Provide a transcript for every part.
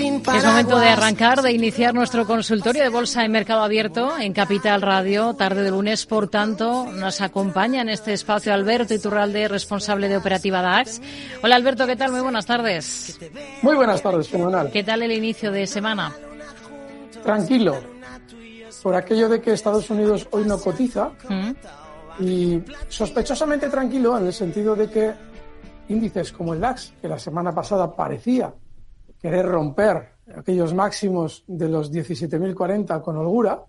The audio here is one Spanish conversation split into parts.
Es momento de arrancar, de iniciar nuestro consultorio de bolsa en mercado abierto en Capital Radio, tarde de lunes. Por tanto, nos acompaña en este espacio Alberto Iturralde, responsable de operativa DAX. Hola Alberto, ¿qué tal? Muy buenas tardes. Muy buenas tardes, fenomenal. ¿Qué tal el inicio de semana? Tranquilo, por aquello de que Estados Unidos hoy no cotiza ¿Mm? y sospechosamente tranquilo en el sentido de que índices como el DAX, que la semana pasada parecía querer romper aquellos máximos de los 17.040 con holgura,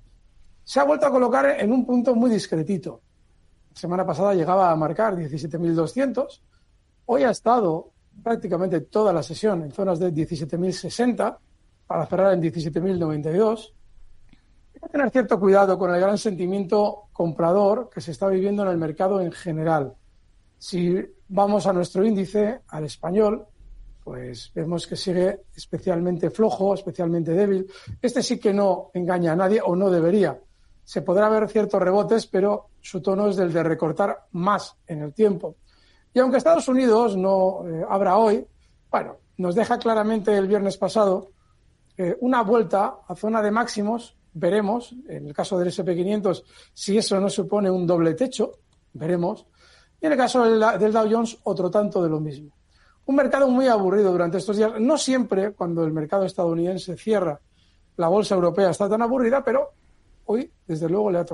se ha vuelto a colocar en un punto muy discretito. La semana pasada llegaba a marcar 17.200, hoy ha estado prácticamente toda la sesión en zonas de 17.060 para cerrar en 17.092. Hay que tener cierto cuidado con el gran sentimiento comprador que se está viviendo en el mercado en general. Si vamos a nuestro índice, al español, pues vemos que sigue especialmente flojo, especialmente débil. Este sí que no engaña a nadie o no debería. Se podrá ver ciertos rebotes, pero su tono es del de recortar más en el tiempo. Y aunque Estados Unidos no eh, abra hoy, bueno, nos deja claramente el viernes pasado eh, una vuelta a zona de máximos. Veremos, en el caso del SP500, si eso no supone un doble techo, veremos. Y en el caso del Dow Jones, otro tanto de lo mismo un mercado muy aburrido durante estos días. No siempre cuando el mercado estadounidense cierra, la bolsa europea está tan aburrida, pero hoy, desde luego, le ha tocado.